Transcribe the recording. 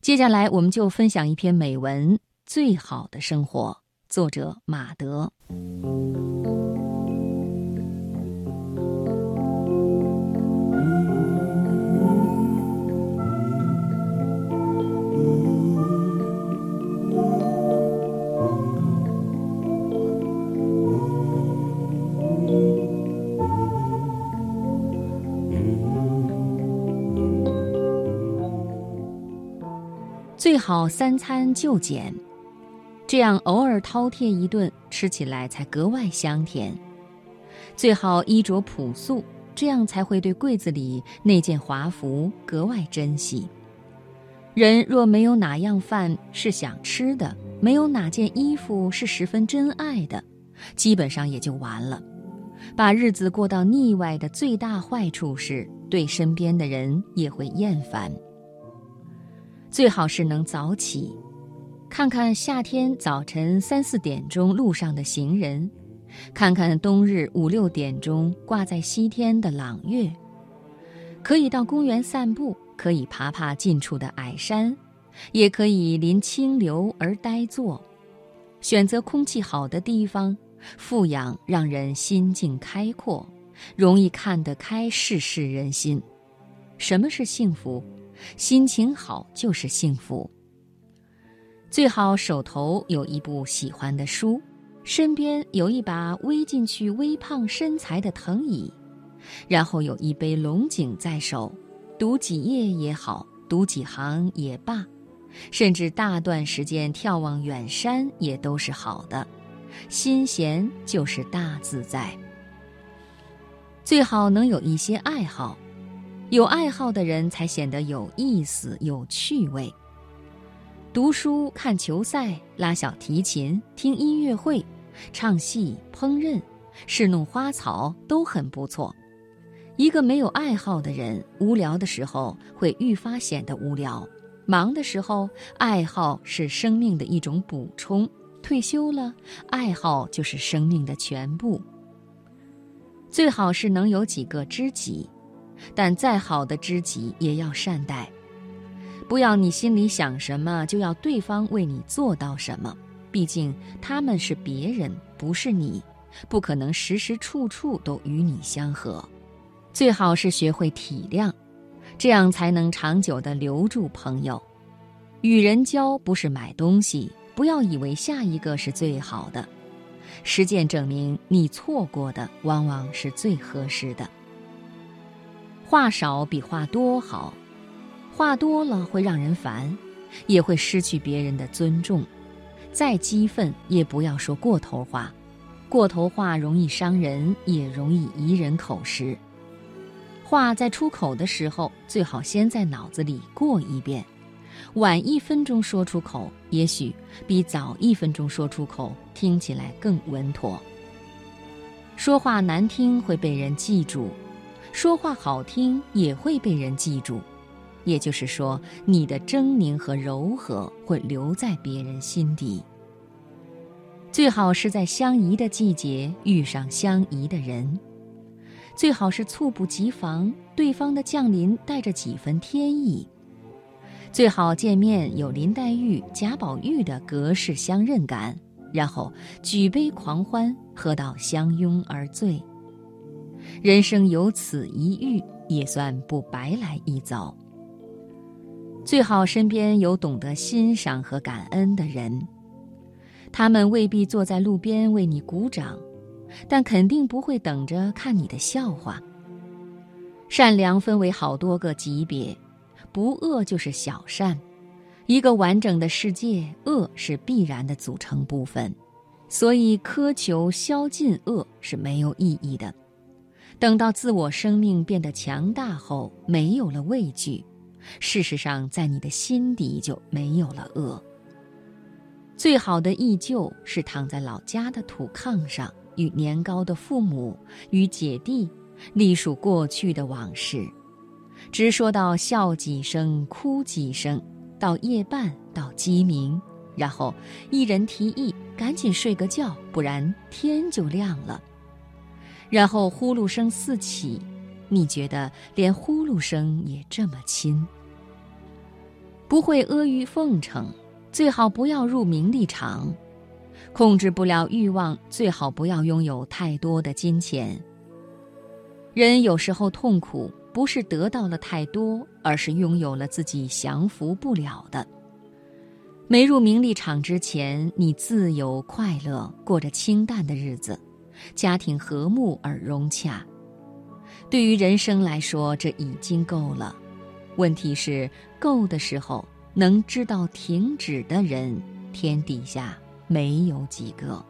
接下来，我们就分享一篇美文《最好的生活》，作者马德。最好三餐就简，这样偶尔饕餮一顿，吃起来才格外香甜。最好衣着朴素，这样才会对柜子里那件华服格外珍惜。人若没有哪样饭是想吃的，没有哪件衣服是十分珍爱的，基本上也就完了。把日子过到腻歪的最大坏处是，对身边的人也会厌烦。最好是能早起，看看夏天早晨三四点钟路上的行人，看看冬日五六点钟挂在西天的朗月。可以到公园散步，可以爬爬近处的矮山，也可以临清流而呆坐。选择空气好的地方，富养让人心境开阔，容易看得开世事人心。什么是幸福？心情好就是幸福。最好手头有一部喜欢的书，身边有一把微进去微胖身材的藤椅，然后有一杯龙井在手，读几页也好，读几行也罢，甚至大段时间眺望远山也都是好的。心闲就是大自在。最好能有一些爱好。有爱好的人才显得有意思、有趣味。读书、看球赛、拉小提琴、听音乐会、唱戏、烹饪、侍弄花草都很不错。一个没有爱好的人，无聊的时候会愈发显得无聊；忙的时候，爱好是生命的一种补充；退休了，爱好就是生命的全部。最好是能有几个知己。但再好的知己也要善待，不要你心里想什么就要对方为你做到什么，毕竟他们是别人，不是你，不可能时时处处都与你相合。最好是学会体谅，这样才能长久地留住朋友。与人交不是买东西，不要以为下一个是最好的，实践证明你错过的往往是最合适的。话少比话多好，话多了会让人烦，也会失去别人的尊重。再激愤也不要说过头话，过头话容易伤人，也容易贻人口实。话在出口的时候，最好先在脑子里过一遍，晚一分钟说出口，也许比早一分钟说出口听起来更稳妥。说话难听会被人记住。说话好听也会被人记住，也就是说，你的狰狞和柔和会留在别人心底。最好是在相宜的季节遇上相宜的人，最好是猝不及防，对方的降临带着几分天意。最好见面有林黛玉、贾宝玉的隔世相认感，然后举杯狂欢，喝到相拥而醉。人生有此一遇，也算不白来一遭。最好身边有懂得欣赏和感恩的人，他们未必坐在路边为你鼓掌，但肯定不会等着看你的笑话。善良分为好多个级别，不恶就是小善。一个完整的世界，恶是必然的组成部分，所以苛求消尽恶是没有意义的。等到自我生命变得强大后，没有了畏惧，事实上，在你的心底就没有了恶。最好的忆旧是躺在老家的土炕上，与年高的父母与姐弟，历数过去的往事，直说到笑几声，哭几声，到夜半，到鸡鸣，然后一人提议赶紧睡个觉，不然天就亮了。然后呼噜声四起，你觉得连呼噜声也这么亲？不会阿谀奉承，最好不要入名利场；控制不了欲望，最好不要拥有太多的金钱。人有时候痛苦，不是得到了太多，而是拥有了自己降服不了的。没入名利场之前，你自由快乐，过着清淡的日子，家庭和睦而融洽。对于人生来说，这已经够了。问题是，够的时候能知道停止的人，天底下没有几个。